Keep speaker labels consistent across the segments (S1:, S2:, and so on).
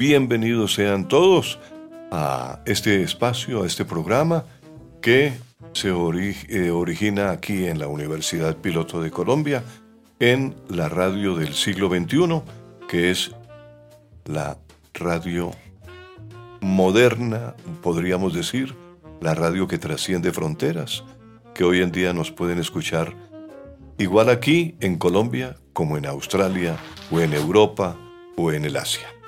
S1: bienvenidos sean todos a este espacio, a este programa que se eh, origina aquí en la Universidad Piloto de Colombia, en la radio del siglo XXI, que es la radio moderna, podríamos decir, la radio que trasciende fronteras, que hoy en día nos pueden escuchar igual aquí en Colombia como en Australia o en Europa o en el Asia.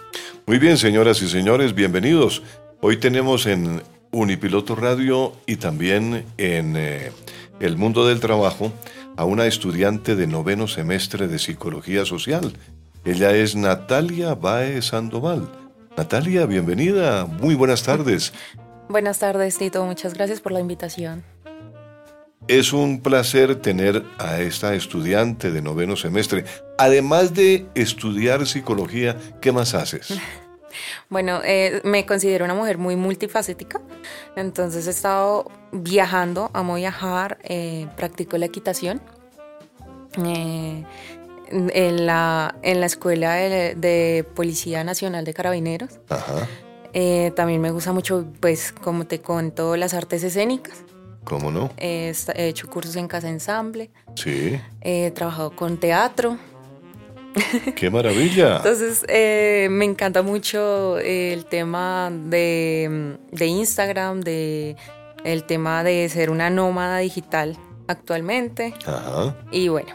S1: Muy bien, señoras y señores, bienvenidos. Hoy tenemos en Unipiloto Radio y también en eh, El Mundo del Trabajo a una estudiante de noveno semestre de Psicología Social. Ella es Natalia Baez Sandoval. Natalia, bienvenida. Muy buenas tardes.
S2: Buenas tardes, Tito. Muchas gracias por la invitación.
S1: Es un placer tener a esta estudiante de noveno semestre. Además de estudiar psicología, ¿qué más haces?
S2: Bueno, eh, me considero una mujer muy multifacética, entonces he estado viajando, amo viajar, eh, practico la equitación. Eh, en, la, en la Escuela de, Policía Nacional de Carabineros. Ajá. también me gusta mucho, pues, como te cuento, las artes escénicas.
S1: ¿Cómo no?
S2: he hecho cursos en casa ensamble.
S1: Sí.
S2: He trabajado con teatro.
S1: ¡Qué maravilla!
S2: Entonces, eh, me encanta mucho el tema de, Instagram, de el tema de ser una nómada digital actualmente. Ajá. Y bueno,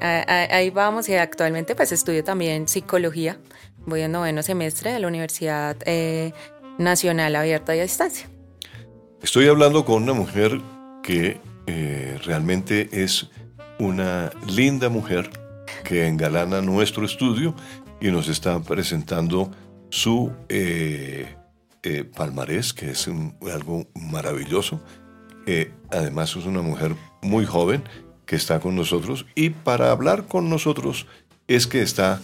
S2: ahí vamos y actualmente pues estudio también psicología. Voy en noveno semestre de la Universidad eh, Nacional Abierta y a Distancia.
S1: Estoy hablando con una mujer que eh, realmente es una linda mujer que engalana nuestro estudio y nos está presentando su eh, eh, palmarés, que es algo maravilloso. además es una mujer muy joven que está con nosotros y para hablar con nosotros es que está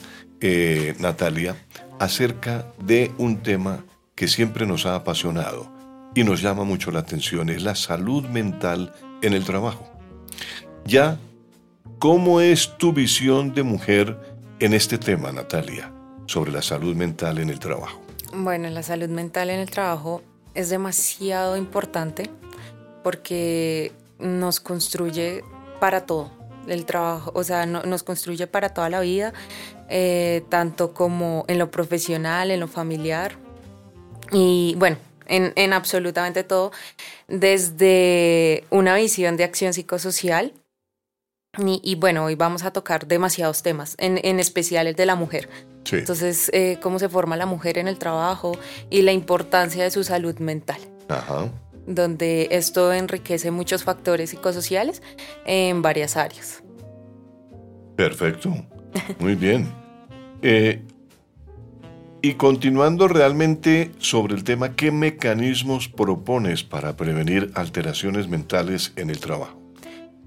S1: Natalia acerca de un tema que siempre nos ha apasionado y nos llama mucho la atención es la salud mental en el trabajo. Ya, ¿cómo es tu visión de mujer en este tema, Natalia, sobre la salud mental en el trabajo?
S2: Bueno, la salud mental en el trabajo es demasiado importante porque nos construye para todo el trabajo, o sea, nos construye para toda la vida, eh, tanto como en lo profesional, en lo familiar. Y bueno, en, absolutamente todo, desde una visión de acción psicosocial. Y, bueno, hoy vamos a tocar demasiados temas, en, especial el de la mujer. Entonces, eh, cómo se forma la mujer en el trabajo y la importancia de su salud mental. Donde esto enriquece muchos factores psicosociales en varias áreas.
S1: Perfecto. Muy bien. Eh, y continuando realmente sobre el tema, ¿qué mecanismos propones para prevenir alteraciones mentales en el trabajo?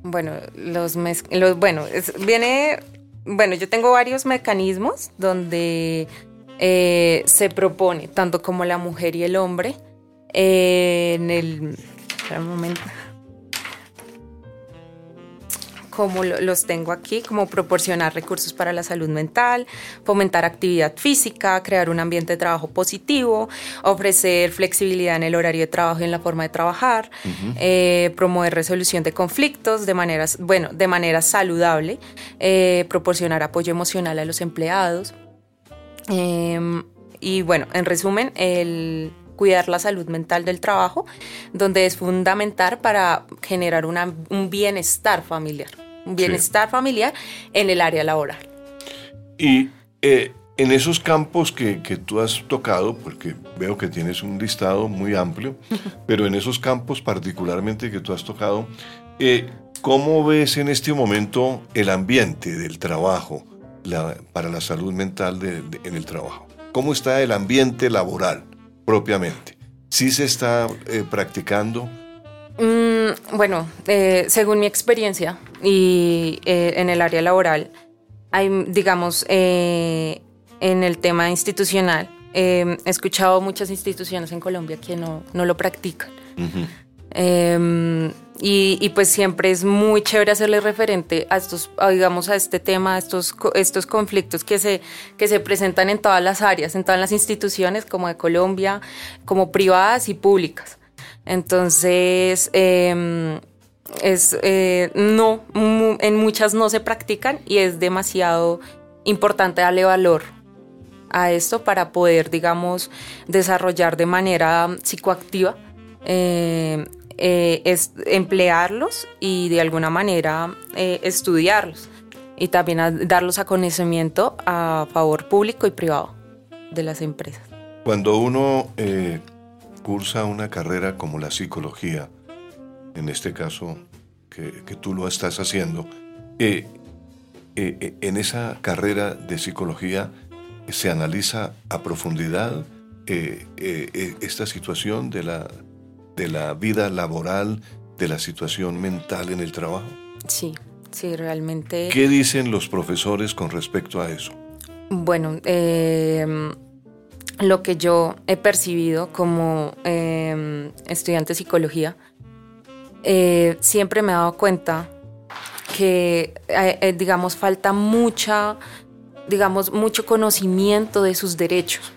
S2: Bueno, los, los bueno, viene, bueno, yo tengo varios mecanismos donde eh, se propone, tanto como la mujer y el hombre, en el... un momento como los tengo aquí, como proporcionar recursos para la salud mental, fomentar actividad física, crear un ambiente de trabajo positivo, ofrecer flexibilidad en el horario de trabajo y en la forma de trabajar, eh, promover resolución de conflictos de manera, bueno, de manera saludable, eh, proporcionar apoyo emocional a los empleados. Em, y bueno, en resumen, el cuidar la salud mental del trabajo, donde es fundamental para generar un bienestar familiar bienestar familiar en el área laboral.
S1: Y eh, en esos campos que, que, tú has tocado, porque veo que tienes un listado muy amplio, pero en esos campos particularmente que tú has tocado, eh, ¿cómo ves en este momento el ambiente del trabajo para la salud mental en el trabajo? ¿Cómo está el ambiente laboral propiamente? ¿Sí se está eh, practicando?
S2: Mm, bueno, según mi experiencia y eh, en el área laboral, hay, digamos, eh, en el tema institucional, he escuchado muchas instituciones en Colombia que no, no lo practican. Em, y, pues siempre es muy chévere hacerle referente a estos, digamos, a este tema, a estos, estos conflictos que se, que se presentan en todas las áreas, en todas las instituciones, como de Colombia, como privadas y públicas. Entonces, es, eh, no, en muchas no se practican y es demasiado importante darle valor a esto para poder, digamos, desarrollar de manera psicoactiva, em, eh, emplearlos y de alguna manera eh, estudiarlos y también darlos a conocimiento a favor público y privado de las empresas.
S1: Cuando uno cursa una carrera como la psicología, en este caso que, tú lo estás haciendo, eh, eh, eh, en esa carrera de psicología se analiza a profundidad esta situación de la, de la vida laboral, de la situación mental en el trabajo.
S2: Sí, sí, realmente.
S1: ¿Qué dicen los profesores con respecto a eso?
S2: Bueno, eh, lo que yo he percibido como em, estudiante de psicología, eh, siempre me he dado cuenta que, eh, eh, digamos, falta mucha, digamos, mucho conocimiento de sus derechos.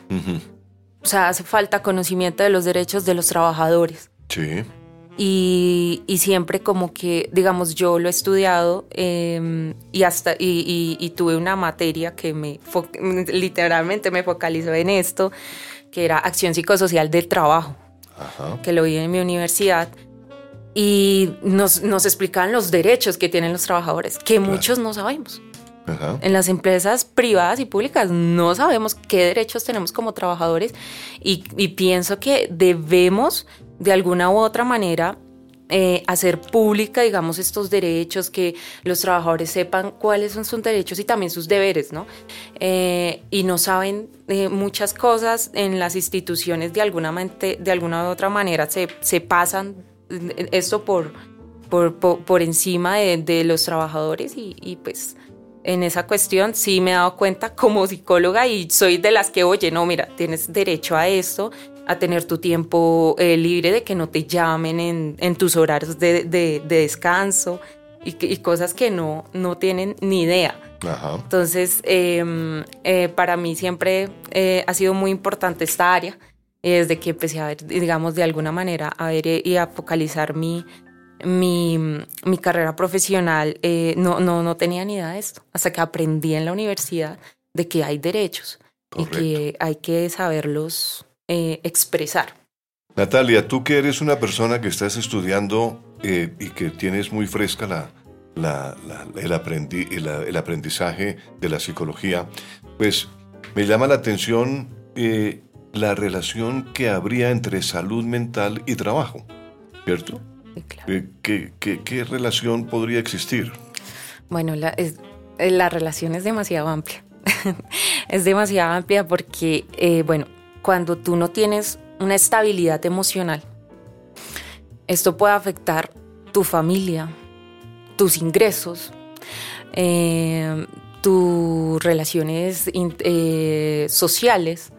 S2: O sea, hace falta conocimiento de los derechos de los trabajadores.
S1: Sí.
S2: Y, siempre como que, digamos, yo lo he estudiado em, y hasta y, tuve una materia que me literalmente me focalizó en esto, que era acción psicosocial del trabajo, que lo vi en mi universidad. Y nos, nos explicaban los derechos que tienen los trabajadores, que muchos no sabemos. En las empresas privadas y públicas no sabemos qué derechos tenemos como trabajadores y, y pienso que debemos de alguna u otra manera eh, hacer pública, digamos, estos derechos, que los trabajadores sepan cuáles son sus derechos y también sus deberes, ¿no? Eh, y no saben eh, muchas cosas en las instituciones de alguna, de alguna u otra manera, se, se pasan esto por, por, por, encima de, de, los trabajadores y, y pues en esa cuestión sí me he dado cuenta como psicóloga y soy de las que, oye, no, mira, tienes derecho a esto, a tener tu tiempo eh, libre, de que no te llamen en, en tus horarios de, de, descanso y, y, cosas que no, no tienen ni idea. Entonces, em, eh, para mí siempre eh, ha sido muy importante esta área, desde que empecé a ver, digamos, de alguna manera, a ver y a focalizar mi, mi, mi carrera profesional, no, no, no tenía ni idea de esto, hasta que aprendí en la universidad de que hay derechos y que hay que saberlos eh, expresar.
S1: Natalia, tú que eres una persona que estás estudiando eh, y que tienes muy fresca la, el, el, aprendizaje de la psicología, pues me llama la atención eh, la relación que habría entre salud mental y trabajo, ¿cierto? ¿Qué, qué, relación podría existir?
S2: Bueno, la, la relación es demasiado amplia. es demasiado amplia porque, bueno, cuando tú no tienes una estabilidad emocional, esto puede afectar tu familia, tus ingresos, eh, tus relaciones eh, sociales.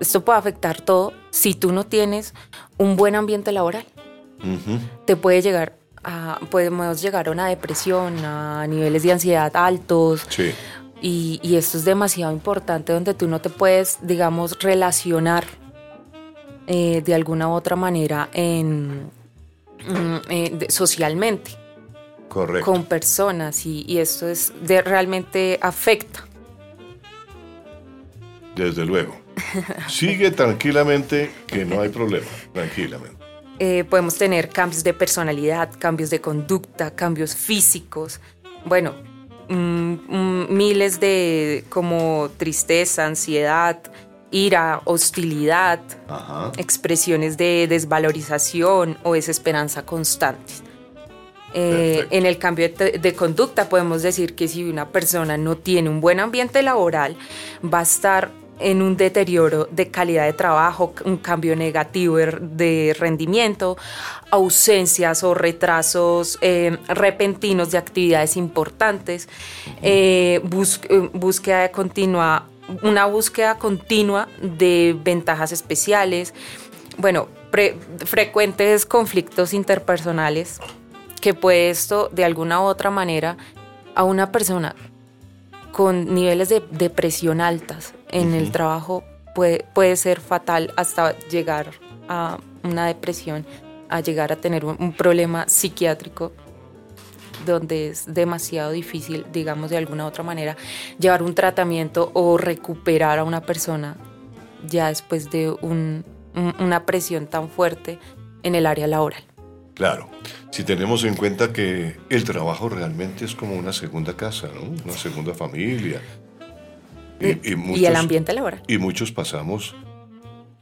S2: Esto puede afectar todo si tú no tienes un buen ambiente laboral. Te puede llegar a, podemos llegar a una depresión, a niveles de ansiedad altos. Y, esto es demasiado importante donde tú no te puedes, digamos, relacionar eh, de alguna u otra manera en, mm, eh, socialmente.
S1: Correcto.
S2: Con personas y, esto es de, realmente afecta.
S1: Desde luego. Sigue tranquilamente que no hay problema, tranquilamente.
S2: Eh, podemos tener cambios de personalidad, cambios de conducta, cambios físicos. Bueno, mm, mm, miles de como tristeza, ansiedad, ira, hostilidad, expresiones de desvalorización o desesperanza constantes. Eh, en el cambio de, conducta podemos decir que si una persona no tiene un buen ambiente laboral, va a estar en un deterioro de calidad de trabajo, un cambio negativo de rendimiento, ausencias o retrasos eh, repentinos de actividades importantes, eh, búsqueda continua, una búsqueda continua de ventajas especiales, bueno, frecuentes conflictos interpersonales que puede esto de alguna u otra manera a una persona con niveles de depresión altas en el trabajo puede, puede ser fatal hasta llegar a una depresión, a llegar a tener un, problema psiquiátrico donde es demasiado difícil, digamos de alguna u otra manera, llevar un tratamiento o recuperar a una persona ya después de una presión tan fuerte en el área laboral.
S1: Claro, si tenemos en cuenta que el trabajo realmente es como una segunda casa, ¿no? una segunda familia.
S2: Y, el ambiente laboral.
S1: Y muchos pasamos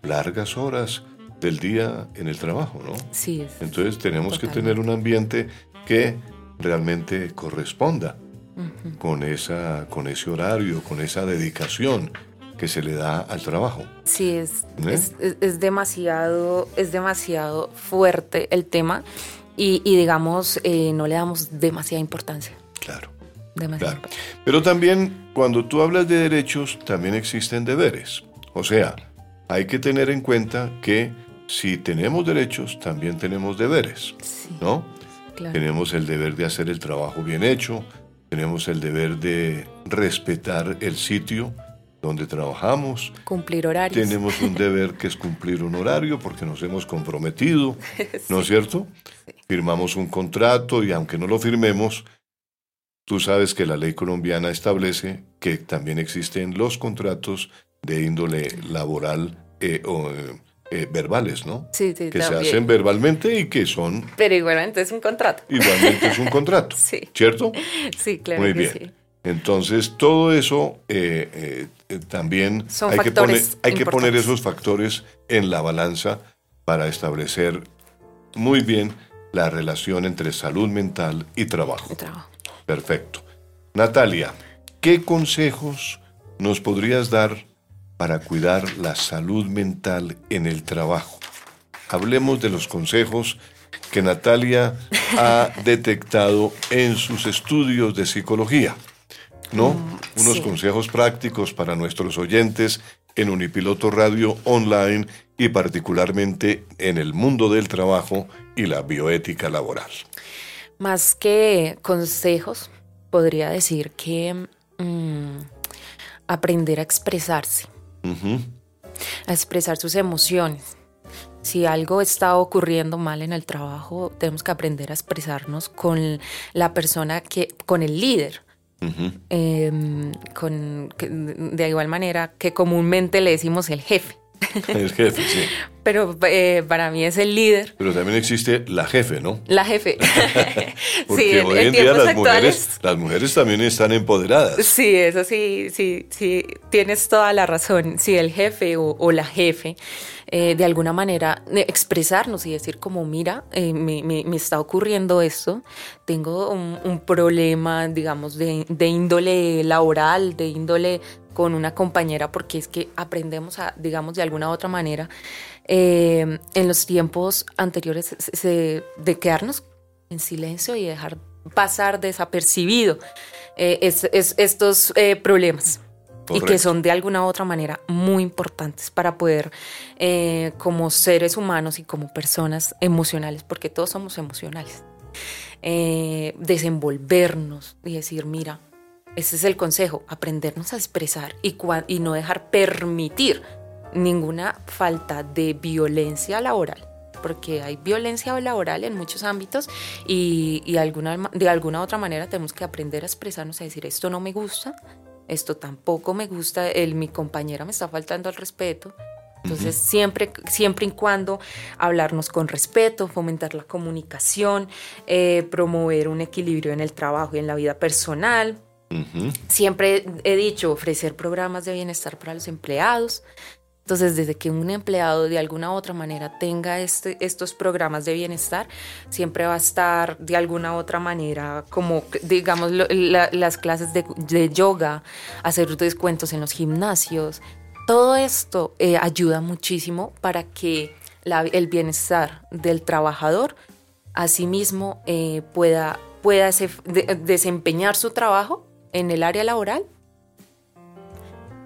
S1: largas horas del día en el trabajo, ¿no?
S2: Sí.
S1: Entonces tenemos que tener un ambiente que realmente corresponda con, esa, con ese horario, con esa dedicación que se le da al trabajo.
S2: Sí, es, ¿Eh? es, demasiado, es demasiado fuerte el tema y, digamos, eh, no le damos demasiada importancia.
S1: Claro. Demasiado. Pero también cuando tú hablas de derechos, también existen deberes. O sea, hay que tener en cuenta que si tenemos derechos, también tenemos deberes, ¿no? Tenemos el deber de hacer el trabajo bien hecho, tenemos el deber de respetar el sitio donde trabajamos.
S2: Cumplir horarios.
S1: Tenemos un deber que es cumplir un horario porque nos hemos comprometido, ¿no es cierto? Firmamos un contrato y aunque no lo firmemos, tú sabes que la ley colombiana establece que también existen los contratos de índole laboral eh, o eh, verbales, ¿no?
S2: Sí, sí,
S1: Que se hacen verbalmente y que son...
S2: Pero igualmente es un contrato.
S1: Igualmente es un contrato, sí. ¿cierto?
S2: Sí, claro.
S1: Muy bien. Entonces, todo eso eh, eh, también hay, que poner, hay que poner esos factores en la balanza para establecer muy bien la relación entre salud mental y trabajo. Perfecto. Natalia, ¿qué consejos nos podrías dar para cuidar la salud mental en el trabajo? Hablemos de los consejos que Natalia ha detectado en sus estudios de psicología. ¿No? Mm, Unos consejos prácticos para nuestros oyentes en Unipiloto Radio Online y particularmente en el mundo del trabajo y la bioética laboral.
S2: Más que consejos, podría decir que mm, aprender a expresarse, a expresar sus emociones. Si algo está ocurriendo mal en el trabajo, tenemos que aprender a expresarnos con la persona que, con el líder, Em, con, de igual manera que comúnmente le decimos el jefe.
S1: El jefe, sí.
S2: Pero eh, para mí es el líder.
S1: Pero también existe la jefe, ¿no?
S2: La jefe.
S1: Porque hoy en, día las mujeres, las mujeres también están empoderadas.
S2: Sí, eso sí, sí, sí, tienes toda la razón. Sí, el jefe o la jefe eh, de alguna manera expresarnos y decir como, mira, eh, me, está ocurriendo esto, tengo un, problema, digamos, de, índole laboral, de índole con una compañera, porque es que aprendemos a, digamos, de alguna u otra manera, eh, en los tiempos anteriores de quedarnos en silencio y dejar pasar desapercibido eh, estos eh, problemas. Y que son de alguna u otra manera muy importantes para poder, eh, como seres humanos y como personas emocionales, porque todos somos emocionales, desenvolvernos y decir, mira, ese es el consejo, aprendernos a expresar y, y no dejar permitir ninguna falta de violencia laboral porque hay violencia laboral en muchos ámbitos y, alguna, de alguna otra manera tenemos que aprender a expresarnos, a decir esto no me gusta, esto tampoco me gusta, el, mi compañera me está faltando al respeto. Entonces, siempre, siempre y cuando hablarnos con respeto, fomentar la comunicación, eh, promover un equilibrio en el trabajo y en la vida personal. Siempre he dicho ofrecer programas de bienestar para los empleados, entonces, desde que un empleado de alguna u otra manera tenga este, estos programas de bienestar, siempre va a estar de alguna u otra manera, como digamos las clases de, yoga, hacer descuentos en los gimnasios. Todo esto eh, ayuda muchísimo para que el bienestar del trabajador asimismo eh, pueda, pueda desempeñar su trabajo en el área laboral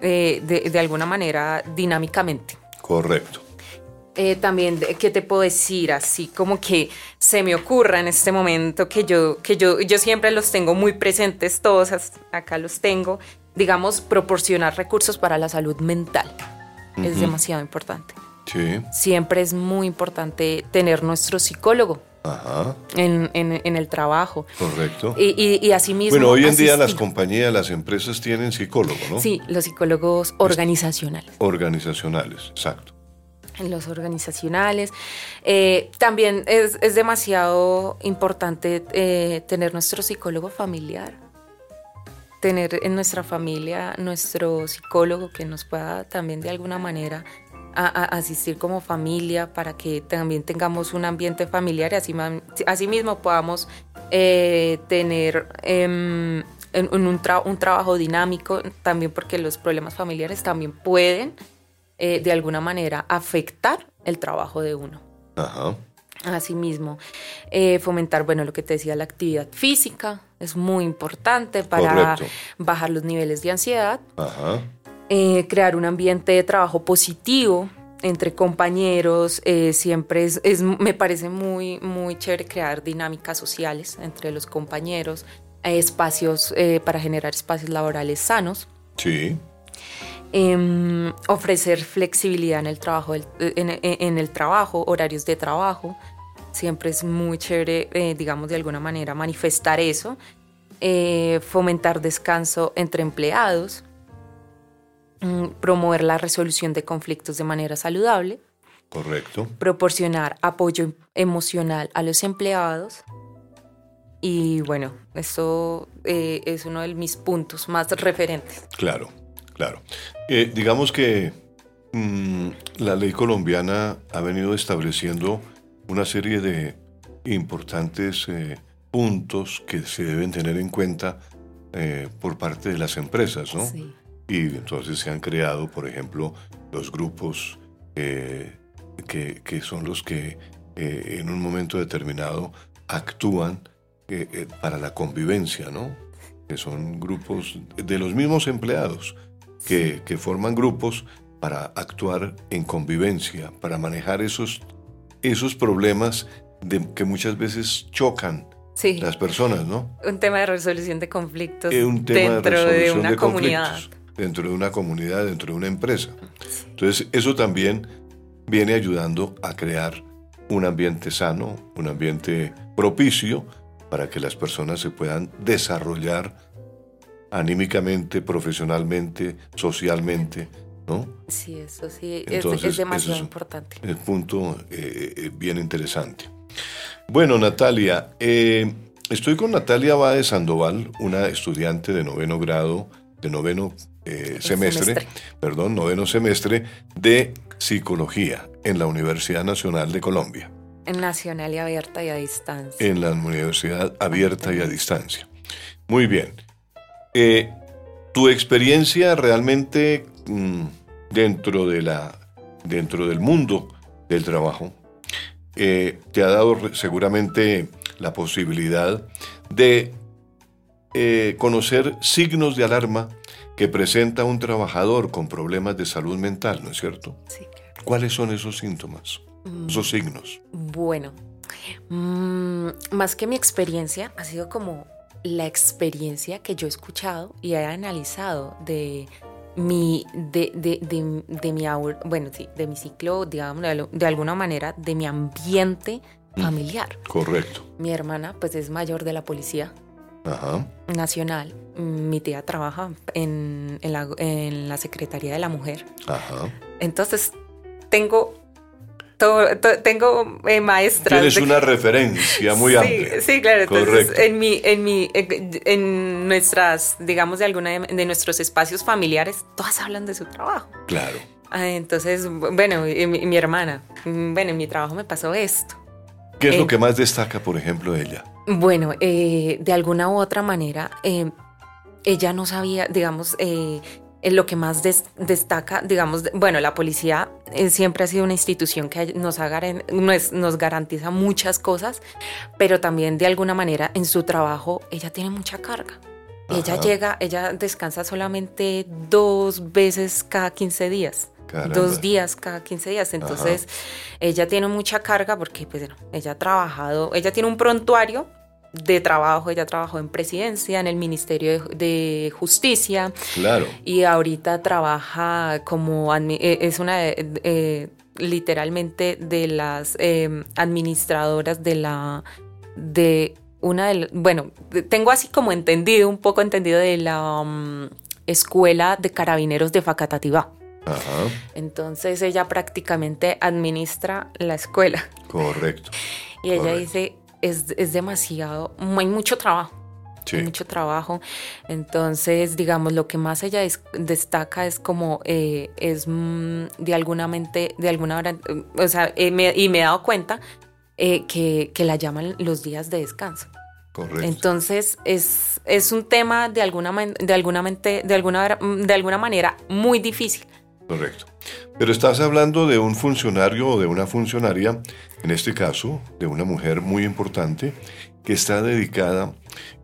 S2: eh, de, alguna manera dinámicamente.
S1: Correcto.
S2: Eh, también, ¿qué te puedo decir? Así como que se me ocurra en este momento que yo, que yo, yo siempre los tengo muy presentes, todos acá los tengo, digamos, proporcionar recursos para la salud mental. Es demasiado importante.
S1: Sí.
S2: Siempre es muy importante tener nuestro psicólogo en, en, el trabajo.
S1: Correcto.
S2: Y, y, así mismo.
S1: Bueno, hoy en día las compañías, las empresas tienen psicólogos, ¿no?
S2: Sí, los psicólogos organizacionales.
S1: Organizacionales, exacto.
S2: Los organizacionales. Eh, también es, es, demasiado importante eh, tener nuestro psicólogo familiar. Tener en nuestra familia nuestro psicólogo que nos pueda también de alguna manera a, asistir como familia para que también tengamos un ambiente familiar y así, así mismo podamos eh, tener em, un, un, trabajo dinámico también porque los problemas familiares también pueden eh, de alguna manera afectar el trabajo de uno. Ajá. Asimismo, eh, fomentar, bueno, lo que te decía, la actividad física es muy importante para bajar los niveles de ansiedad. Ajá. Eh, crear un ambiente de trabajo positivo entre compañeros, eh, siempre es, me parece muy, muy chévere crear dinámicas sociales entre los compañeros, espacios eh, para generar espacios laborales sanos.
S1: Sí.
S2: Em, ofrecer flexibilidad en el trabajo, en, el trabajo, horarios de trabajo. Siempre es muy chévere, digamos, de alguna manera manifestar eso. fomentar descanso entre empleados promover la resolución de conflictos de manera saludable.
S1: Correcto.
S2: Proporcionar apoyo emocional a los empleados. Y bueno, eso eh, es uno de mis puntos más referentes.
S1: Claro, claro. Eh, digamos que mm, la ley colombiana ha venido estableciendo una serie de importantes eh, puntos que se deben tener en cuenta por parte de las empresas, ¿no? Sí. Y entonces se han creado, por ejemplo, los grupos eh, que, son los que eh, en un momento determinado actúan eh, para la convivencia, ¿no? Que son grupos de los mismos empleados que, forman grupos para actuar en convivencia, para manejar esos, esos problemas de, que muchas veces chocan las personas, ¿no?
S2: Un tema de resolución de conflictos dentro de, una comunidad
S1: dentro de una comunidad, dentro de una empresa. Entonces, eso también viene ayudando a crear un ambiente sano, un ambiente propicio para que las personas se puedan desarrollar anímicamente, profesionalmente, socialmente, ¿no?
S2: Sí, eso sí, es, demasiado importante.
S1: El punto eh, eh, bien interesante. Bueno, Natalia, eh, estoy con Natalia Báez Sandoval, una estudiante de noveno grado, de noveno eh, semestre, perdón, noveno semestre de psicología en la Universidad Nacional de Colombia.
S2: En Nacional y Abierta y a Distancia.
S1: En la Universidad Abierta y a Distancia. Muy bien. Eh, tu experiencia realmente mm, dentro, de la, dentro del mundo del trabajo eh, te ha dado seguramente la posibilidad de eh, conocer signos de alarma que presenta un trabajador con problemas de salud mental, ¿no es cierto?
S2: Sí,
S1: ¿Cuáles son esos síntomas, esos signos?
S2: Bueno, mm, más que mi experiencia, ha sido como la experiencia que yo he escuchado y he analizado de mi, de, de, de, de mi, bueno, sí, de mi ciclo, digamos, de, alguna manera, de mi ambiente mm, familiar.
S1: Correcto.
S2: Mi hermana, pues, es mayor de la policía nacional. Mi tía trabaja en, en, la, en la Secretaría de la Mujer.
S1: Ajá.
S2: Entonces, tengo tengo eh, maestras.
S1: Tienes una referencia muy amplia.
S2: Sí, claro. Entonces, en mi, en mi, en nuestras, digamos, de alguna de, nuestros espacios familiares, todas hablan de su trabajo.
S1: Claro.
S2: Ah, entonces, bueno, mi, hermana, bueno, en mi trabajo me pasó esto.
S1: ¿Qué es lo eh, que más destaca, por ejemplo, de ella?
S2: Bueno, eh, de alguna u otra manera, ella no sabía, digamos, lo que más destaca, digamos, bueno, la policía eh, siempre ha sido una institución que nos, nos garantiza muchas cosas, pero también de alguna manera en su trabajo ella tiene mucha carga. Ella llega, ella descansa solamente dos veces cada 15 días. Dos días cada 15 días. Entonces, ella tiene mucha carga porque, pues, ella ha trabajado, ella tiene un prontuario de trabajo, ella trabajó en presidencia, en el Ministerio de, Justicia.
S1: Claro.
S2: Y ahorita trabaja como, eh, es una, eh, literalmente de las em, administradoras de la, de una de, bueno, tengo así como entendido, un poco entendido de la mm, Escuela de Carabineros de Facatativá. Ajá. Entonces ella prácticamente administra la escuela.
S1: Correcto.
S2: Y ella dice, es, demasiado, hay mucho trabajo. Hay mucho trabajo. Entonces, digamos, lo que más ella destaca es como, eh, es mm, de alguna mente, de alguna hora, o sea, eh, y me he dado cuenta eh, que, la llaman los días de descanso.
S1: Correcto.
S2: Entonces, es, es un tema de alguna, de, alguna mente, de, alguna, de alguna manera muy difícil.
S1: Correcto. Pero estás hablando de un funcionario o de una funcionaria, en este caso, de una mujer muy importante, que está dedicada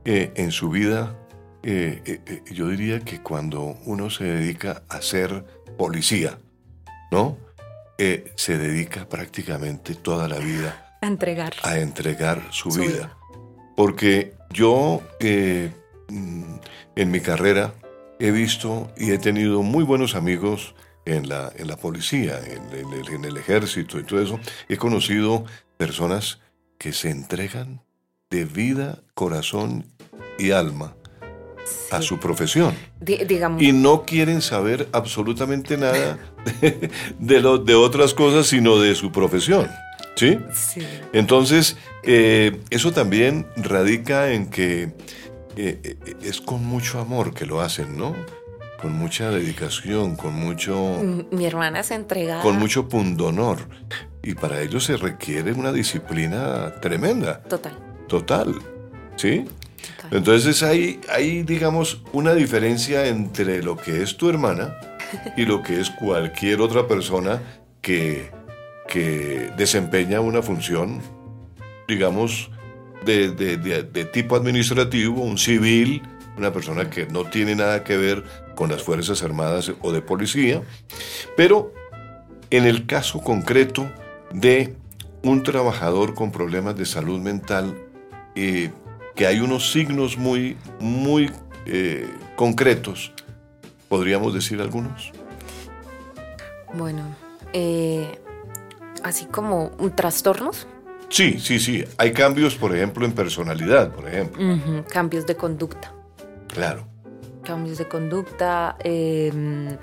S1: eh, en su vida, eh, eh, yo diría que cuando uno se dedica a ser policía, ¿no? se dedica prácticamente toda la vida
S2: a entregar,
S1: a entregar su, vida. Porque yo, mm, en mi carrera, he visto y he tenido muy buenos amigos en la, en la policía, en, el, en el ejército y todo eso, he conocido personas que se entregan de vida, corazón y alma a su profesión.
S2: digamos.
S1: Y no quieren saber absolutamente nada de, lo, de otras cosas, sino de su profesión. ¿Sí?
S2: Sí.
S1: Entonces, eh, eso también radica en que eh, eh, es con mucho amor que lo hacen, ¿no? Con mucha dedicación, con mucho...
S2: Mi hermana se entrega...
S1: Con mucho pundonor. Y para ello se requiere una disciplina tremenda.
S2: Total.
S1: Total. ¿Sí? Entonces hay, hay, digamos, una diferencia entre lo que es tu hermana y lo que es cualquier otra persona que, que desempeña una función, digamos, de, de tipo administrativo, un civil, una persona que no tiene nada que ver con las Fuerzas Armadas o de policía, pero en el caso concreto de un trabajador con problemas de salud mental, eh, que hay unos signos muy, muy eh, concretos, ¿podríamos decir algunos?
S2: Bueno, eh, así como un trastornos.
S1: Sí, sí, sí. Hay cambios, por ejemplo, en personalidad, por ejemplo.
S2: Cambios de conducta.
S1: Claro.
S2: Cambios de conducta, em,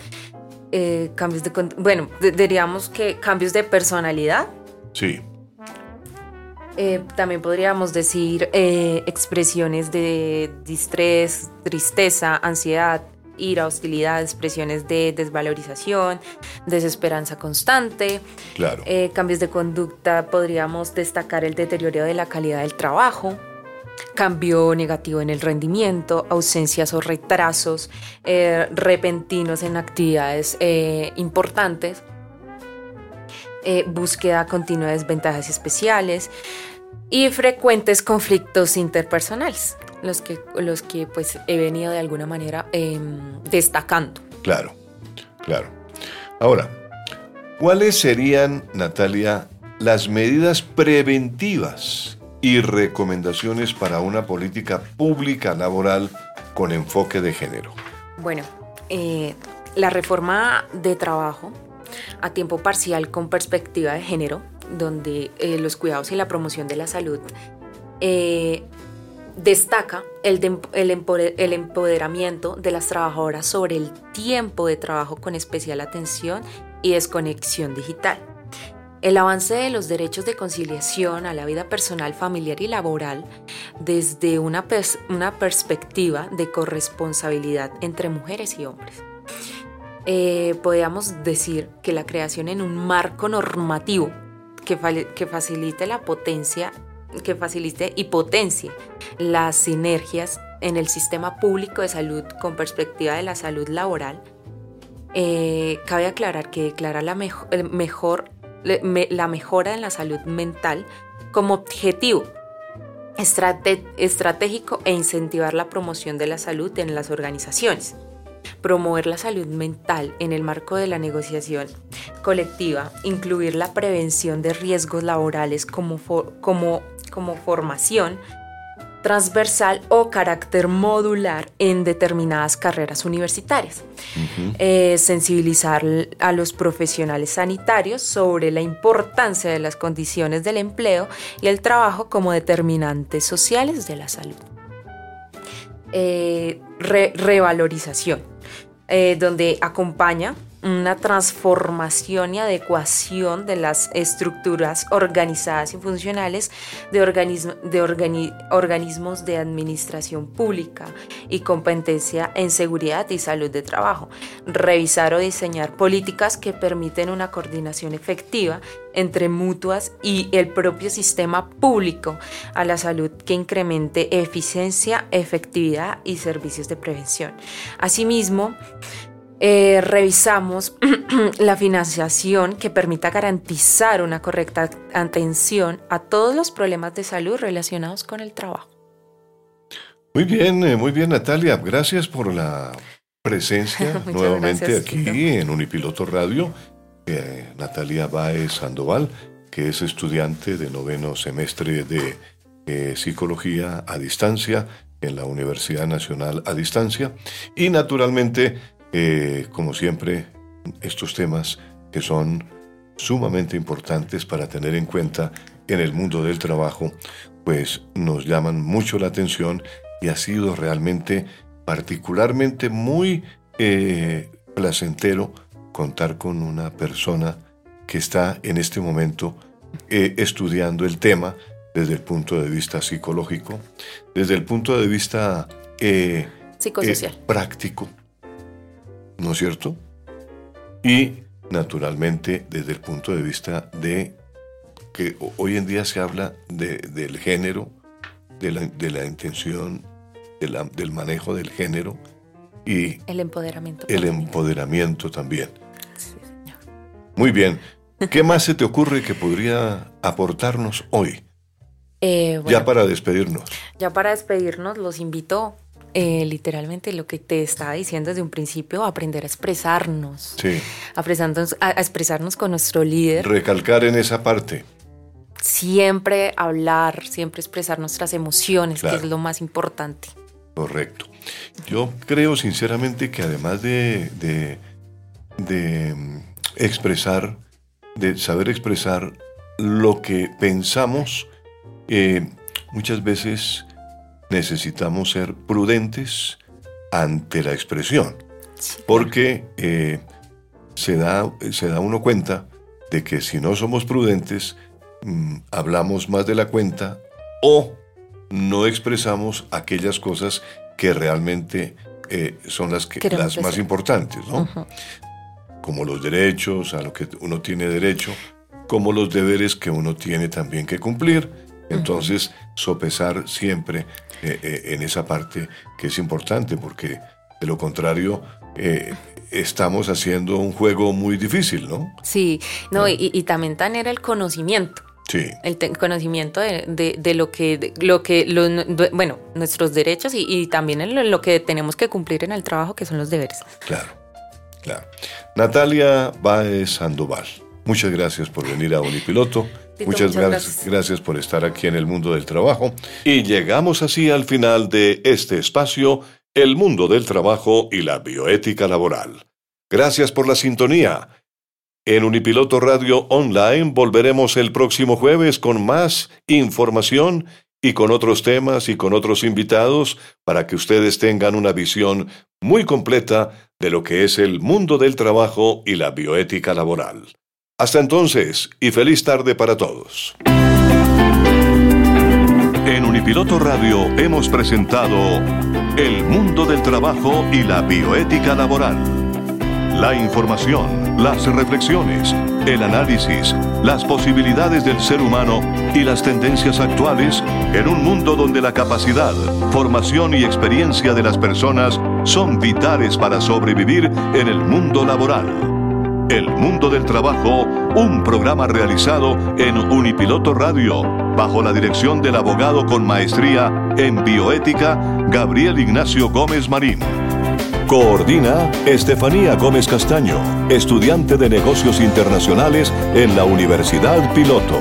S2: eh, cambios de... Bueno, diríamos que cambios de personalidad.
S1: Sí.
S2: Eh, también podríamos decir eh, expresiones de distrés, tristeza, ansiedad, ira, hostilidad, expresiones de desvalorización, desesperanza constante.
S1: Claro.
S2: cambios de conducta podríamos destacar el deterioro de la calidad del trabajo, cambio negativo en el rendimiento, ausencias o retrasos eh, repentinos en actividades eh, importantes, eh, búsqueda continua de desventajas especiales, y frecuentes conflictos interpersonales, los que, los que pues he venido de alguna manera em, destacando.
S1: Claro, claro. Ahora, ¿cuáles serían, Natalia, las medidas preventivas y recomendaciones para una política pública laboral con enfoque de género?
S2: Bueno, eh, la reforma de trabajo a tiempo parcial con perspectiva de género, donde eh, los cuidados y la promoción de la salud eh, destaca el, el, empoderamiento de las trabajadoras sobre el tiempo de trabajo con especial atención y desconexión digital. El avance de los derechos de conciliación a la vida personal, familiar y laboral desde una, una perspectiva de corresponsabilidad entre mujeres y hombres. Eh, podríamos decir que la creación en un marco normativo que, que facilite la potencia, que facilite y potencie las sinergias en el sistema público de salud con perspectiva de la salud laboral, eh, cabe aclarar que declara la mejor la mejora en la salud mental como objetivo estratégico e incentivar la promoción de la salud en las organizaciones. Promover la salud mental en el marco de la negociación colectiva, incluir la prevención de riesgos laborales como, como, como formación, transversal o carácter modular en determinadas carreras universitarias. Eh, sensibilizar a los profesionales sanitarios sobre la importancia de las condiciones del empleo y el trabajo como determinantes sociales de la salud. Eh, revalorización, eh, donde acompaña una transformación y adecuación de las estructuras organizadas y funcionales de, organismos de administración pública y competencia en seguridad y salud de trabajo. Revisar o diseñar políticas que permiten una coordinación efectiva entre mutuas y el propio sistema público a la salud que incremente eficiencia, efectividad y servicios de prevención. Asimismo, eh, revisamos la financiación que permita garantizar una correcta atención a todos los problemas de salud relacionados con el trabajo.
S1: Muy bien, eh, muy bien Natalia, gracias por la presencia nuevamente aquí en Unipiloto Radio. Eh, Natalia Baez Sandoval, que es estudiante de noveno semestre de Psicología a Distancia en la Universidad Nacional a Distancia y naturalmente eh, como siempre, estos temas que son sumamente importantes para tener en cuenta en el mundo del trabajo, pues nos llaman mucho la atención y ha sido realmente particularmente muy eh, placentero contar con una persona que está en este momento eh, estudiando el tema desde el punto de vista psicológico, desde el punto de vista
S2: psicosocial.
S1: práctico, ¿no es cierto? Y naturalmente desde el punto de vista de que hoy en día se habla del género, de la, intención, del manejo del género y
S2: el empoderamiento.
S1: El empoderamiento también. Sí, señor. Muy bien. ¿Qué más se te ocurre que podría aportarnos hoy? Eh, ya para despedirnos.
S2: Ya para despedirnos, los invito eh, literalmente lo que te estaba diciendo desde un principio, aprender a expresarnos.
S1: Sí.
S2: A, expresarnos con nuestro líder.
S1: Recalcar en esa parte.
S2: Siempre hablar, siempre expresar nuestras emociones, que es lo más importante.
S1: Correcto. Yo creo sinceramente que además de, de, mm, expresar, de saber expresar lo que pensamos, eh, muchas veces necesitamos ser prudentes ante la expresión, porque eh, se, da, se da uno cuenta de que si no somos prudentes, mm, hablamos más de la cuenta o no expresamos aquellas cosas que realmente eh, son las, que, las más importantes, ¿no? Como los derechos, a lo que uno tiene derecho, como los deberes que uno tiene también que cumplir. Entonces, sopesar siempre eh, eh, en esa parte que es importante, porque de lo contrario eh, estamos haciendo un juego muy difícil, ¿no?
S2: Sí, no, y, y, también tener el conocimiento
S1: Sí.
S2: El conocimiento de, de, lo que, lo que bueno, nuestros derechos y, y también en lo, que tenemos que cumplir en el trabajo, que son los deberes.
S1: Claro, claro. Natalia Baez Sandoval, muchas gracias por venir a Unipiloto. Muchas, gracias, gracias por estar aquí en el mundo del trabajo. Y llegamos así al final de este espacio, El mundo del trabajo y la bioética laboral. Gracias por la sintonía. En Unipiloto Radio Online volveremos el próximo jueves con más información y con otros temas y con otros invitados para que ustedes tengan una visión muy completa de lo que es el mundo del trabajo y la bioética laboral. Hasta entonces y feliz tarde para todos. En Unipiloto Radio hemos presentado El mundo del trabajo y la bioética laboral la información, las reflexiones, el análisis, las posibilidades del ser humano y las tendencias actuales en un mundo donde la capacidad, formación y experiencia de las personas son vitales para sobrevivir en el mundo laboral. El Mundo del Trabajo, un programa realizado en Unipiloto Radio, bajo la dirección del abogado con maestría en bioética, Gabriel Ignacio Gómez Marín. Coordina Estefanía Gómez Castaño, estudiante de negocios internacionales en la Universidad Piloto.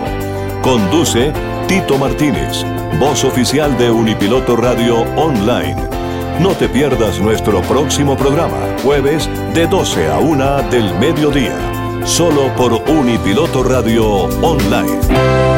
S1: Conduce Tito Martínez, voz oficial de Unipiloto Radio Online. No te pierdas nuestro próximo programa, jueves de 12 a 1 del mediodía, solo por Unipiloto Radio Online.